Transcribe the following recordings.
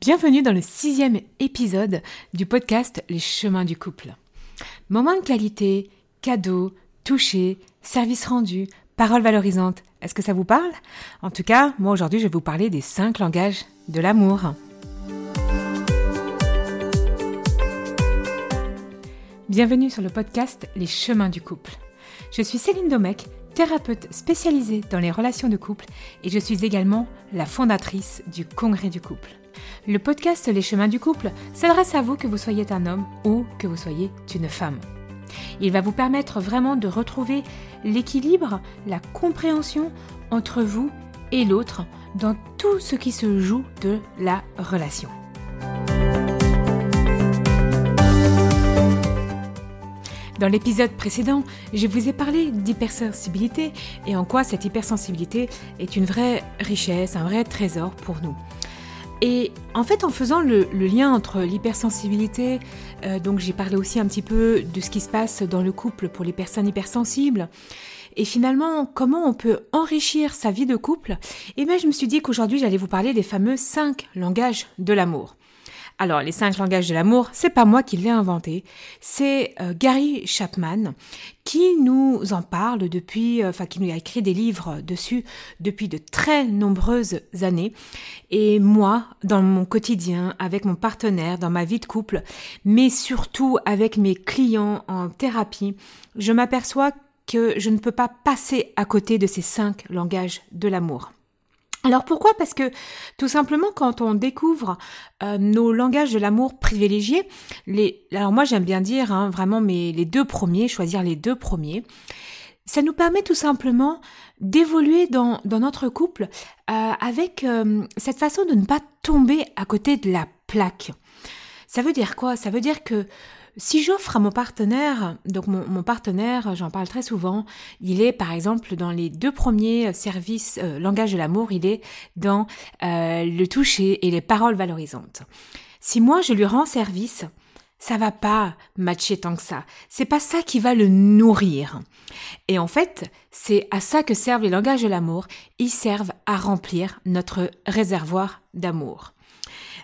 Bienvenue dans le sixième épisode du podcast Les chemins du couple. Moments de qualité, cadeaux, toucher, services rendus, paroles valorisantes. Est-ce que ça vous parle? En tout cas, moi aujourd'hui je vais vous parler des cinq langages de l'amour. Bienvenue sur le podcast Les chemins du couple. Je suis Céline Domecq, thérapeute spécialisée dans les relations de couple et je suis également la fondatrice du Congrès du couple. Le podcast Les chemins du couple s'adresse à vous que vous soyez un homme ou que vous soyez une femme. Il va vous permettre vraiment de retrouver l'équilibre, la compréhension entre vous et l'autre dans tout ce qui se joue de la relation. Dans l'épisode précédent, je vous ai parlé d'hypersensibilité et en quoi cette hypersensibilité est une vraie richesse, un vrai trésor pour nous. Et en fait, en faisant le, lien entre l'hypersensibilité, euh, donc j'ai parlé aussi un petit peu de ce qui se passe dans le couple pour les personnes hypersensibles, et finalement comment on peut enrichir sa vie de couple, et eh bien je me suis dit qu'aujourd'hui j'allais vous parler des fameux cinq langages de l'amour. Alors, les cinq langages de l'amour, c'est pas moi qui l'ai inventé, c'est euh, Gary Chapman qui nous en parle depuis, euh, enfin qui nous a écrit des livres dessus depuis de très nombreuses années. Et moi, dans mon quotidien, avec mon partenaire, dans ma vie de couple, mais surtout avec mes clients en thérapie, je m'aperçois que je ne peux pas passer à côté de ces cinq langages de l'amour. Alors pourquoi? Parce que tout simplement quand on découvre euh, nos langages de l'amour privilégiés, alors moi j'aime bien dire hein, vraiment les deux premiers, choisir les deux premiers, ça nous permet tout simplement d'évoluer dans, dans, notre couple euh, avec euh, cette façon de ne pas tomber à côté de la plaque. Ça veut dire quoi? Ça veut dire que si j'offre à mon partenaire, donc mon, partenaire, j'en parle très souvent, il est par exemple dans les deux premiers services euh, langage de l'amour, il est dans euh, le toucher et les paroles valorisantes. Si moi je lui rends service, ça va pas matcher tant que ça. C'est pas ça qui va le nourrir. Et en fait, c'est à ça que servent les langages de l'amour. Ils servent à remplir notre réservoir d'amour.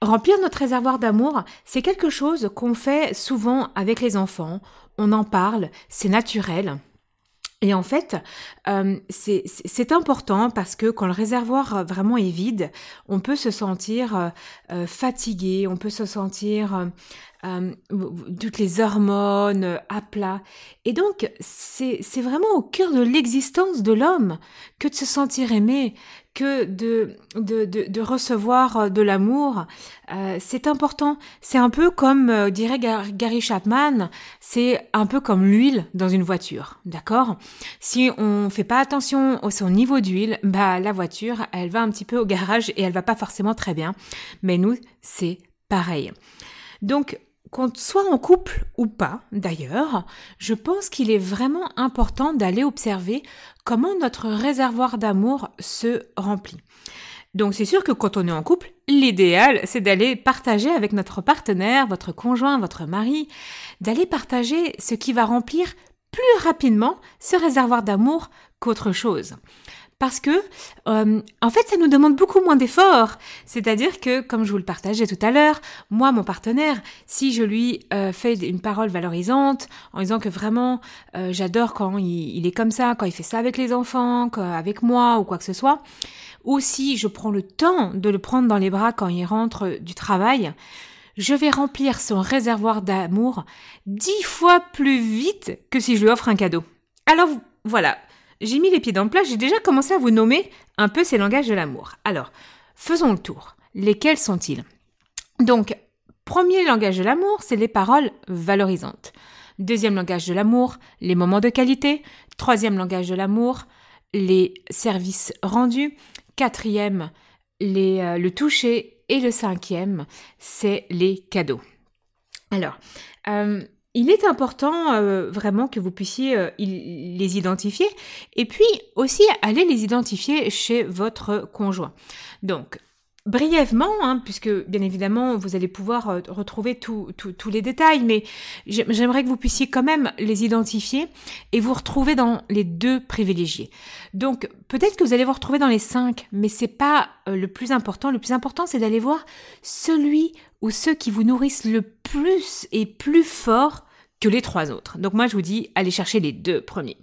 Remplir notre réservoir d'amour, c'est quelque chose qu'on fait souvent avec les enfants. On en parle, c'est naturel. Et en fait, euh, c'est important parce que quand le réservoir vraiment est vide, on peut se sentir euh, euh, fatigué, on peut se sentir toutes les hormones à plat. Et donc, c'est vraiment au cœur de l'existence de l'homme que de se sentir aimé, que de, de, de, recevoir euh, de l'amour. Euh, c'est important. C'est un peu comme, euh, dirait Gary Chapman, c'est un peu comme l'huile dans une voiture. D'accord? Si on fait pas attention au son niveau d'huile, bah la voiture, elle va un petit peu au garage et elle va pas forcément très bien. Mais nous, c'est pareil. Donc, qu'on soit en couple ou pas, d'ailleurs, je pense qu'il est vraiment important d'aller observer comment notre réservoir d'amour se remplit. Donc c'est sûr que quand on est en couple, l'idéal, c'est d'aller partager avec notre partenaire, votre conjoint, votre mari, d'aller partager ce qui va remplir plus rapidement ce réservoir d'amour qu'autre chose parce que euh, en fait ça nous demande beaucoup moins d'efforts. C'est-à-dire que, comme je vous le partageais tout à l'heure, moi mon partenaire, si je lui euh, fais une parole valorisante en disant que vraiment euh, j'adore quand il, est comme ça, quand il fait ça avec les enfants, avec moi ou quoi que ce soit, ou si je prends le temps de le prendre dans les bras quand il rentre du travail, je vais remplir son réservoir d'amour dix fois plus vite que si je lui offre un cadeau. Alors voilà, j'ai mis les pieds dans le plat, j'ai déjà commencé à vous nommer un peu ces langages de l'amour. Alors, faisons le tour. Lesquels sont-ils? Donc, premier langage de l'amour, c'est les paroles valorisantes. Deuxième langage de l'amour, les moments de qualité. Troisième langage de l'amour, les services rendus. Quatrième, euh, le toucher. Et le cinquième, c'est les cadeaux. Alors, euh, il est important euh, vraiment que vous puissiez euh, les identifier et puis aussi aller les identifier chez votre conjoint. Donc, brièvement, hein, puisque bien évidemment vous allez pouvoir euh, retrouver tous les détails, mais j'aimerais que vous puissiez quand même les identifier et vous retrouver dans les deux privilégiés. Donc peut-être que vous allez vous retrouver dans les cinq, mais c'est pas euh, le plus important. Le plus important, c'est d'aller voir celui ou ceux qui vous nourrissent le plus et plus fort que les trois autres. Donc moi je vous dis, allez chercher les deux premiers.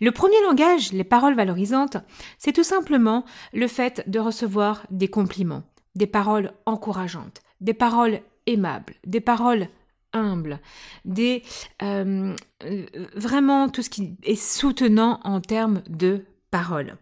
Le premier langage, les paroles valorisantes, c'est tout simplement le fait de recevoir des compliments, des paroles encourageantes, des paroles aimables, des paroles humbles, des euh, vraiment tout ce qui est soutenant en termes de paroles.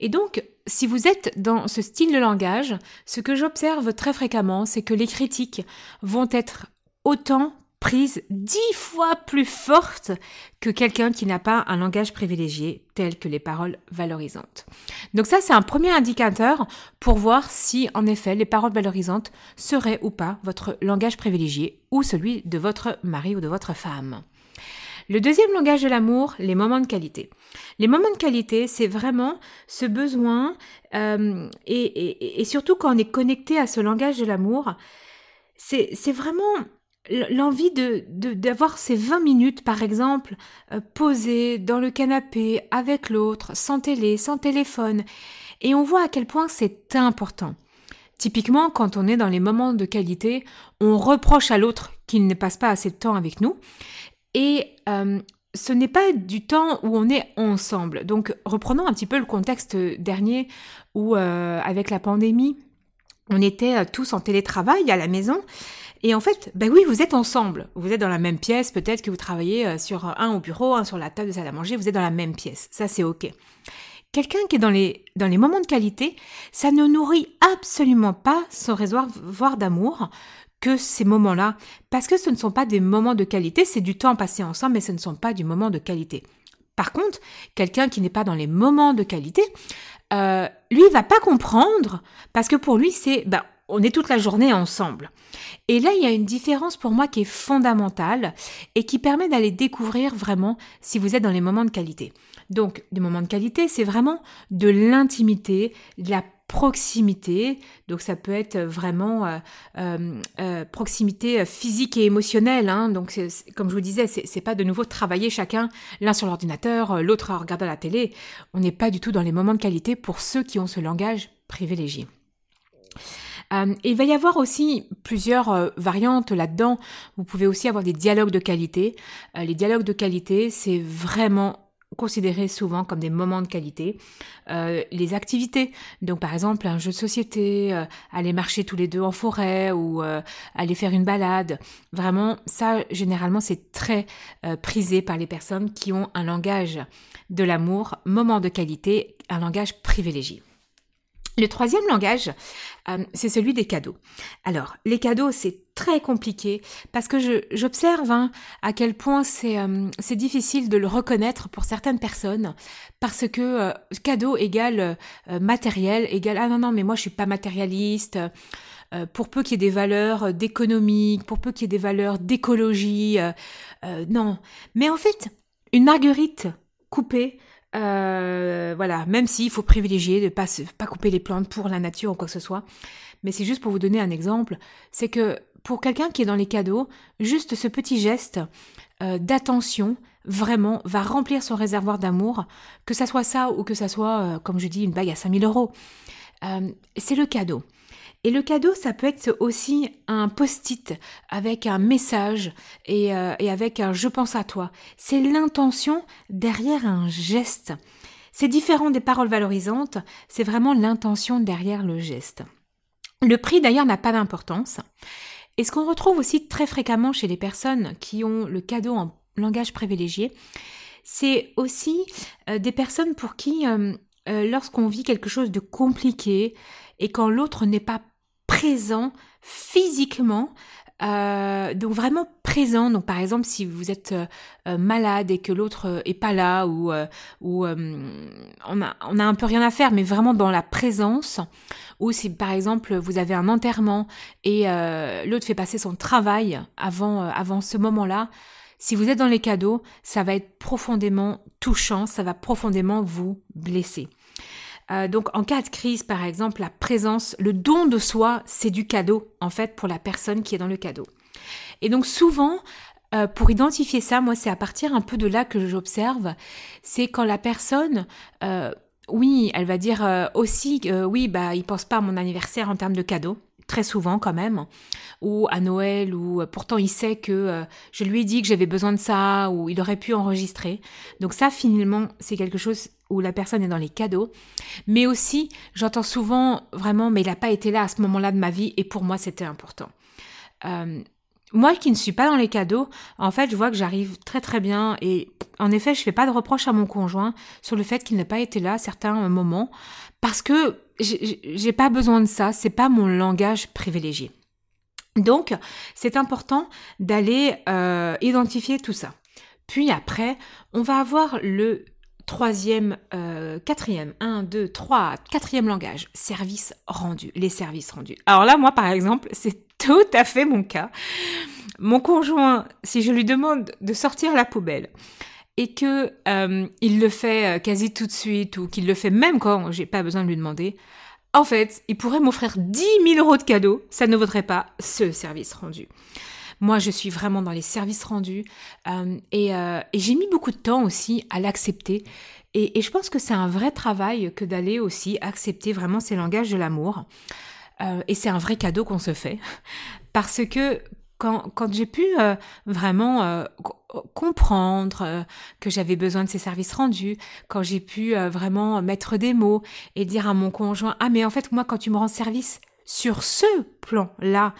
Et donc, si vous êtes dans ce style de langage, ce que j'observe très fréquemment, c'est que les critiques vont être autant prise dix fois plus forte que quelqu'un qui n'a pas un langage privilégié tel que les paroles valorisantes. Donc ça, c'est un premier indicateur pour voir si, en effet, les paroles valorisantes seraient ou pas votre langage privilégié ou celui de votre mari ou de votre femme. Le deuxième langage de l'amour, les moments de qualité. Les moments de qualité, c'est vraiment ce besoin, euh, et, et, surtout quand on est connecté à ce langage de l'amour, c'est vraiment l'envie de d'avoir ces 20 minutes par exemple euh, posées dans le canapé avec l'autre sans télé sans téléphone. Et on voit à quel point c'est important. Typiquement quand on est dans les moments de qualité on reproche à l'autre qu'il ne passe pas assez de temps avec nous. Et euh, ce n'est pas du temps où on est ensemble. Donc reprenons un petit peu le contexte dernier où euh, avec la pandémie on était tous en télétravail à la maison et en fait, ben oui, vous êtes ensemble. Vous êtes dans la même pièce, peut-être que vous travaillez euh, sur un au bureau, un sur la table de salle à manger, vous êtes dans la même pièce. Ça, c'est OK. Quelqu'un qui est dans les, dans les moments de qualité, ça ne nourrit absolument pas son réservoir d'amour que ces moments-là, parce que ce ne sont pas des moments de qualité, c'est du temps passé ensemble, mais ce ne sont pas du moment de qualité. Par contre, quelqu'un qui n'est pas dans les moments de qualité, euh, lui, il va pas comprendre, parce que pour lui, c'est, ben, on est toute la journée ensemble. Et là, il y a une différence pour moi qui est fondamentale et qui permet d'aller découvrir vraiment si vous êtes dans les moments de qualité. Donc, des moments de qualité, c'est vraiment de l'intimité, de la proximité. Donc ça peut être vraiment euh, euh, euh, proximité physique et émotionnelle. Hein. Donc comme je vous disais, c'est pas de nouveau travailler chacun l'un sur l'ordinateur, l'autre à regarder la télé. On n'est pas du tout dans les moments de qualité pour ceux qui ont ce langage privilégié. Euh, il va y avoir aussi plusieurs euh, variantes là-dedans. Vous pouvez aussi avoir des dialogues de qualité. Euh, les dialogues de qualité, c'est vraiment considéré souvent comme des moments de qualité. les activités, donc par exemple un jeu de société, aller marcher tous les deux en forêt ou aller faire une balade, vraiment ça généralement c'est très prisé par les personnes qui ont un langage de l'amour, moment de qualité, un langage privilégié. Le troisième langage, euh, c'est celui des cadeaux. Alors, les cadeaux, c'est très compliqué parce que j'observe hein, à quel point euh, c'est difficile de le reconnaître pour certaines personnes parce que euh, cadeau égale matériel égale ah non non mais moi je suis pas matérialiste pour peu qu'il y ait des valeurs d'économique, pour peu qu'il y ait des valeurs d'écologie, non. Mais en fait, une marguerite coupée, euh, voilà, même s'il faut privilégier de pas pas couper les plantes pour la nature ou quoi que ce soit. Mais c'est juste pour vous donner un exemple, c'est que pour quelqu'un qui est dans les cadeaux, juste ce petit geste euh, d'attention vraiment va remplir son réservoir d'amour, que ça soit ça ou que ça soit, euh, comme je dis, une bague à 5000 euros. c'est le cadeau. Et le cadeau, ça peut être aussi un post-it avec un message et, euh, et avec un je pense à toi. C'est l'intention derrière un geste. C'est différent des paroles valorisantes, c'est vraiment l'intention derrière le geste. Le prix d'ailleurs n'a pas d'importance. Et ce qu'on retrouve aussi très fréquemment chez les personnes qui ont le cadeau en langage privilégié, c'est aussi euh, des personnes pour qui, euh, lorsqu'on vit quelque chose de compliqué et quand l'autre n'est pas présent physiquement. Euh, donc vraiment présent. Donc par exemple, si vous êtes euh, euh, malade et que l'autre est pas là ou ou on a on a un peu rien à faire, mais vraiment dans la présence. Ou si par exemple vous avez un enterrement et l'autre fait passer son travail avant avant ce moment-là. Si vous êtes dans les cadeaux, ça va être profondément touchant, ça va profondément vous blesser. Euh, donc en cas de crise, par exemple, la présence, le don de soi, c'est du cadeau, en fait, pour la personne qui est dans le cadeau. Et donc souvent, euh, pour identifier ça, moi, c'est à partir un peu de là que j'observe, c'est quand la personne... Euh, oui, elle va dire aussi, oui, bah, il pense pas à mon anniversaire en termes de cadeau très souvent quand même, ou à Noël, ou euh, pourtant il sait que euh, je lui ai dit que j'avais besoin de ça, ou il aurait pu enregistrer. Donc ça, finalement, c'est quelque chose où la personne est dans les cadeaux. Mais aussi, j'entends souvent vraiment, mais il n'a pas été là à ce moment-là de ma vie, et pour moi, c'était important. Euh, moi qui ne suis pas dans les cadeaux, en fait, je vois que j'arrive très très bien et en effet, je fais pas de reproche à mon conjoint sur le fait qu'il n'ait pas été là à certains moments parce que j'ai pas besoin de ça, c'est pas mon langage privilégié. Donc, c'est important d'aller euh, identifier tout ça. Puis après, on va avoir le troisième, euh, quatrième, un, deux, trois, quatrième langage, service rendu, les services rendus. Alors là, moi, par exemple, c'est tout à fait mon cas. Mon conjoint, si je lui demande de sortir la poubelle, et que euh, il le fait euh, quasi tout de suite ou qu'il le fait même quand j'ai pas besoin de lui demander, en fait, il pourrait m'offrir 10 000 euros de cadeaux, ça ne vaudrait pas ce service rendu. Moi, je suis vraiment dans les services rendus euh, et, j'ai mis beaucoup de temps aussi à l'accepter. Et, et, je pense que c'est un vrai travail que d'aller aussi accepter vraiment ces langages de l'amour. et c'est un vrai cadeau qu'on se fait. Parce que quand, j'ai pu euh, vraiment euh, comprendre euh, que j'avais besoin de ces services rendus, quand j'ai pu vraiment mettre des mots et dire à mon conjoint ah mais en fait moi quand tu me rends service sur ce plan-là,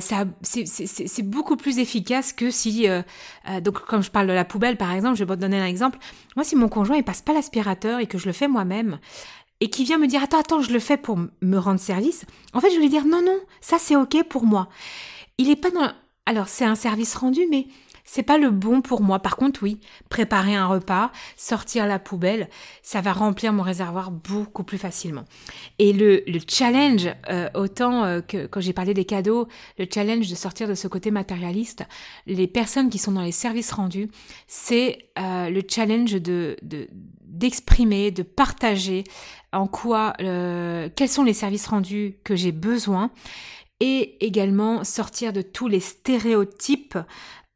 c'est beaucoup plus efficace que si donc comme je parle de la poubelle par exemple, je vais te donner un exemple. Moi si mon conjoint il passe pas l'aspirateur et que je le fais moi-même, et qui vient me dire attends attends je le fais pour me rendre service, en fait je vais lui dire non non ça c'est ok pour moi. Il est pas dans. Alors, c'est un service rendu, mais c'est pas le bon pour moi. Par contre, oui, préparer un repas, sortir la poubelle, ça va remplir mon réservoir beaucoup plus facilement. Et le, le challenge, euh, autant euh, que quand j'ai parlé des cadeaux, le challenge de sortir de ce côté matérialiste, les personnes qui sont dans les services rendus, c'est euh, le challenge de, de d'exprimer, de partager en quoi, quels sont les services rendus que j'ai besoin et également sortir de tous les stéréotypes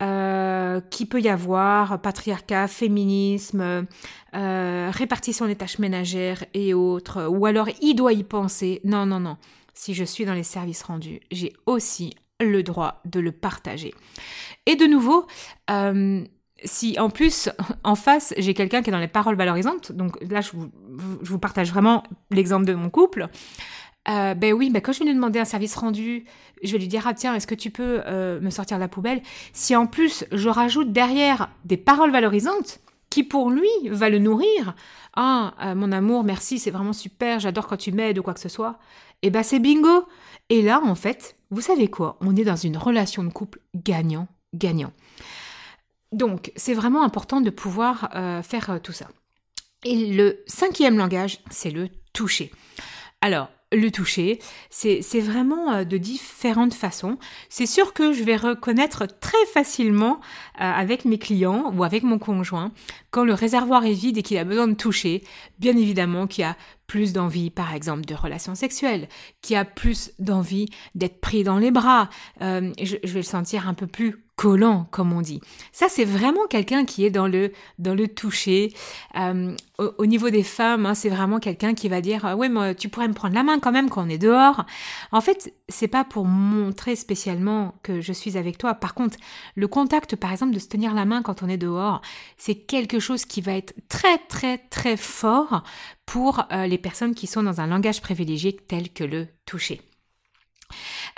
euh, qui peut y avoir, patriarcat, féminisme, euh, répartition des tâches ménagères et autres, ou alors il doit y penser. Non, non, non. Si je suis dans les services rendus, j'ai aussi le droit de le partager. Et de nouveau, euh, si en plus, en face, j'ai quelqu'un qui est dans les paroles valorisantes, donc là, je vous, je vous partage vraiment l'exemple de mon couple, euh, ben oui, ben quand je vais lui demander un service rendu, je vais lui dire ah tiens est-ce que tu peux euh, me sortir de la poubelle? Si en plus je rajoute derrière des paroles valorisantes qui pour lui va le nourrir, ah euh, mon amour merci c'est vraiment super j'adore quand tu m'aides ou quoi que ce soit, et eh ben c'est bingo. Et là en fait vous savez quoi? On est dans une relation de couple gagnant gagnant. Donc c'est vraiment important de pouvoir faire tout ça. Et le cinquième langage c'est le toucher. Alors, le toucher. C'est vraiment euh, de différentes façons. C'est sûr que je vais reconnaître très facilement euh, avec mes clients ou avec mon conjoint quand le réservoir est vide et qu'il a besoin de toucher. Bien évidemment qu'il y a plus d'envie, par exemple, de relations sexuelles, qui a plus d'envie d'être pris dans les bras. Euh, je, vais le sentir un peu plus collant, comme on dit. Ça, c'est vraiment quelqu'un qui est dans le, dans le toucher. Euh, au, niveau des femmes, hein, c'est vraiment quelqu'un qui va dire Oui, mais tu pourrais me prendre la main quand même quand on est dehors. En fait, c'est pas pour montrer spécialement que je suis avec toi. Par contre, le contact, par exemple, de se tenir la main quand on est dehors, c'est quelque chose qui va être très, très, très fort pour euh, les personnes qui sont dans un langage privilégié tel que le toucher.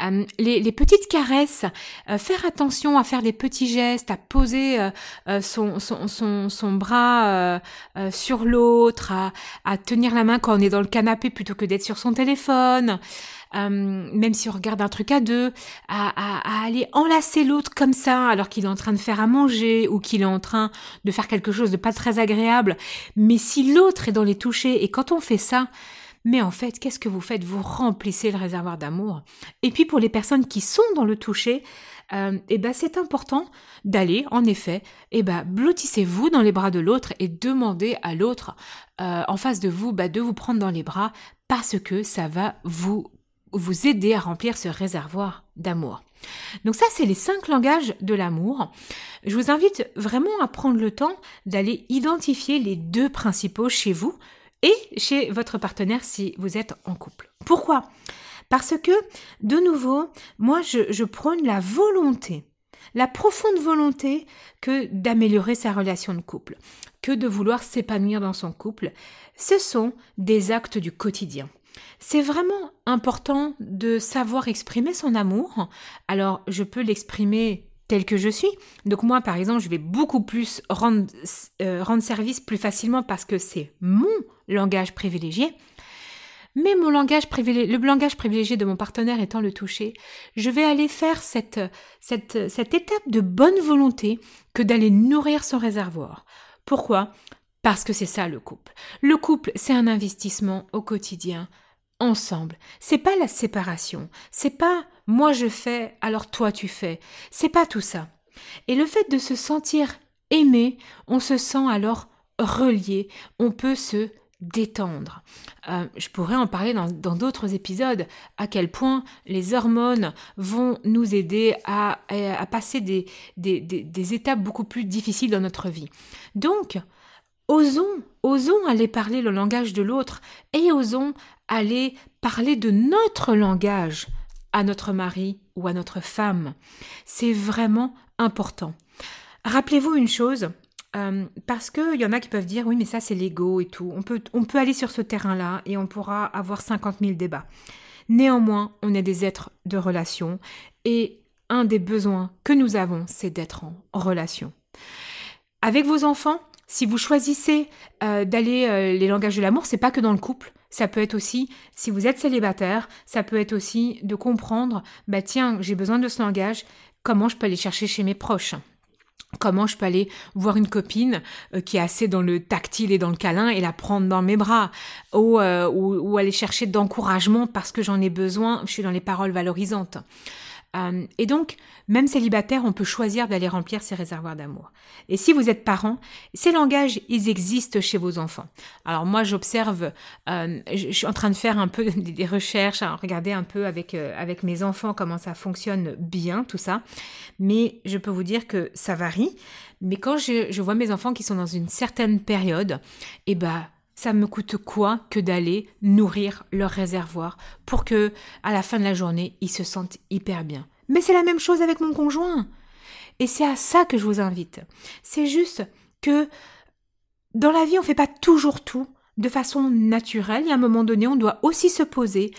Euh, les, petites caresses, euh, faire attention à faire des petits gestes, à poser son, bras sur l'autre, à, à, tenir la main quand on est dans le canapé plutôt que d'être sur son téléphone, même si on regarde un truc à deux, à, aller enlacer l'autre comme ça alors qu'il est en train de faire à manger ou qu'il est en train de faire quelque chose de pas très agréable. Mais si l'autre est dans les touchés et quand on fait ça, Mais en fait, qu'est-ce que vous faites? Vous remplissez le réservoir d'amour. Et puis pour les personnes qui sont dans le toucher, euh, eh ben c'est important d'aller, en effet, eh ben blottissez-vous dans les bras de l'autre et demandez à l'autre euh, en face de vous bah, de vous prendre dans les bras parce que ça va vous vous aider à remplir ce réservoir d'amour. Donc ça, c'est les cinq langages de l'amour. Je vous invite vraiment à prendre le temps d'aller identifier les deux principaux chez vous et chez votre partenaire si vous êtes en couple. Pourquoi? Parce que, de nouveau, moi, je, prône la volonté, la profonde volonté que d'améliorer sa relation de couple, que de vouloir s'épanouir dans son couple. Ce sont des actes du quotidien. C'est vraiment important de savoir exprimer son amour. Alors, je peux l'exprimer tel que je suis. Donc moi, par exemple, je vais beaucoup plus rendre, euh, service plus facilement parce que c'est mon langage privilégié. Mais mon langage privilégié, le langage privilégié de mon partenaire étant le toucher, je vais aller faire cette, cette, cette étape de bonne volonté que d'aller nourrir son réservoir. Pourquoi? Parce que c'est ça le couple. Le couple, c'est un investissement au quotidien ensemble. C'est pas la séparation. C'est pas moi je fais, alors toi tu fais. C'est pas tout ça. Et le fait de se sentir aimé, on se sent alors relié. On peut se détendre. Euh, je pourrais en parler dans d'autres épisodes, à quel point les hormones vont nous aider à, passer des, des, étapes beaucoup plus difficiles dans notre vie. Donc, osons, osons aller parler le langage de l'autre et osons aller parler de notre langage à notre mari ou à notre femme. C'est vraiment important. Rappelez-vous une chose, euh, parce qu'il y en a qui peuvent dire oui mais ça c'est l'ego et tout. On peut, on peut aller sur ce terrain-là et on pourra avoir 50 000 débats. Néanmoins, on est des êtres de relation et un des besoins que nous avons, c'est d'être en relation. Avec vos enfants, si vous choisissez euh, d'aller euh, les langages de l'amour, c'est pas que dans le couple. Ça peut être aussi, si vous êtes célibataire, ça peut être aussi de comprendre, bah tiens, j'ai besoin de ce langage, comment je peux aller chercher chez mes proches? Comment je peux aller voir une copine euh, qui est assez dans le tactile et dans le câlin et la prendre dans mes bras? Ou, ou, aller chercher d'encouragement parce que j'en ai besoin, je suis dans les paroles valorisantes. Euh, et donc, même célibataire, on peut choisir d'aller remplir ses réservoirs d'amour. Et si vous êtes parent, ces langages, ils existent chez vos enfants. Alors moi, j'observe, euh, je suis en train de faire un peu des recherches, à regarder un peu avec, euh, avec mes enfants comment ça fonctionne bien, tout ça. Mais je peux vous dire que ça varie. Mais quand je, je vois mes enfants qui sont dans une certaine période, eh ben, ça me coûte quoi que d'aller nourrir leur réservoir pour que à la fin de la journée ils se sentent hyper bien. Mais c'est la même chose avec mon conjoint. Et c'est à ça que je vous invite. C'est juste que dans la vie on ne fait pas toujours tout de façon naturelle. Y a un moment donné on doit aussi se poser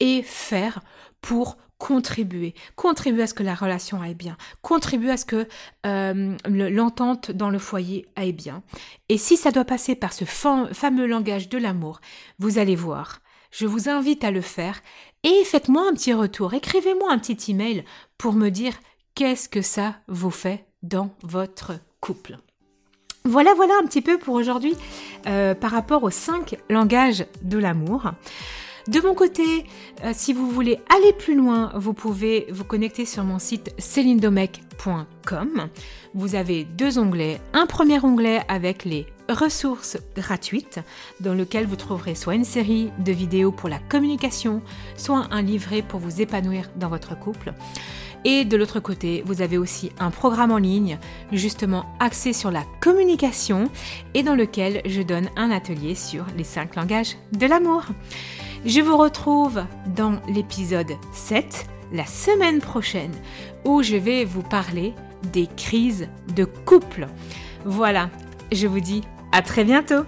et faire pour contribuer, contribuer à ce que la relation aille bien, contribuer à ce que euh, l'entente dans le foyer aille bien. Et si ça doit passer par ce fameux langage de l'amour, vous allez voir. Je vous invite à le faire et faites-moi un petit retour, écrivez-moi un petit email pour me dire qu'est-ce que ça vous fait dans votre couple. Voilà, voilà un petit peu pour aujourd'hui euh, par rapport aux cinq langages de l'amour. De mon côté, euh, si vous voulez aller plus loin, vous pouvez vous connecter sur mon site celindomec.com. Vous avez deux onglets. Un premier onglet avec les ressources gratuites dans lequel vous trouverez soit une série de vidéos pour la communication, soit un livret pour vous épanouir dans votre couple. Et de l'autre côté, vous avez aussi un programme en ligne justement axé sur la communication et dans lequel je donne un atelier sur les cinq langages de l'amour. Je vous retrouve dans l'épisode 7 la semaine prochaine où je vais vous parler des crises de couple. Voilà, je vous dis à très bientôt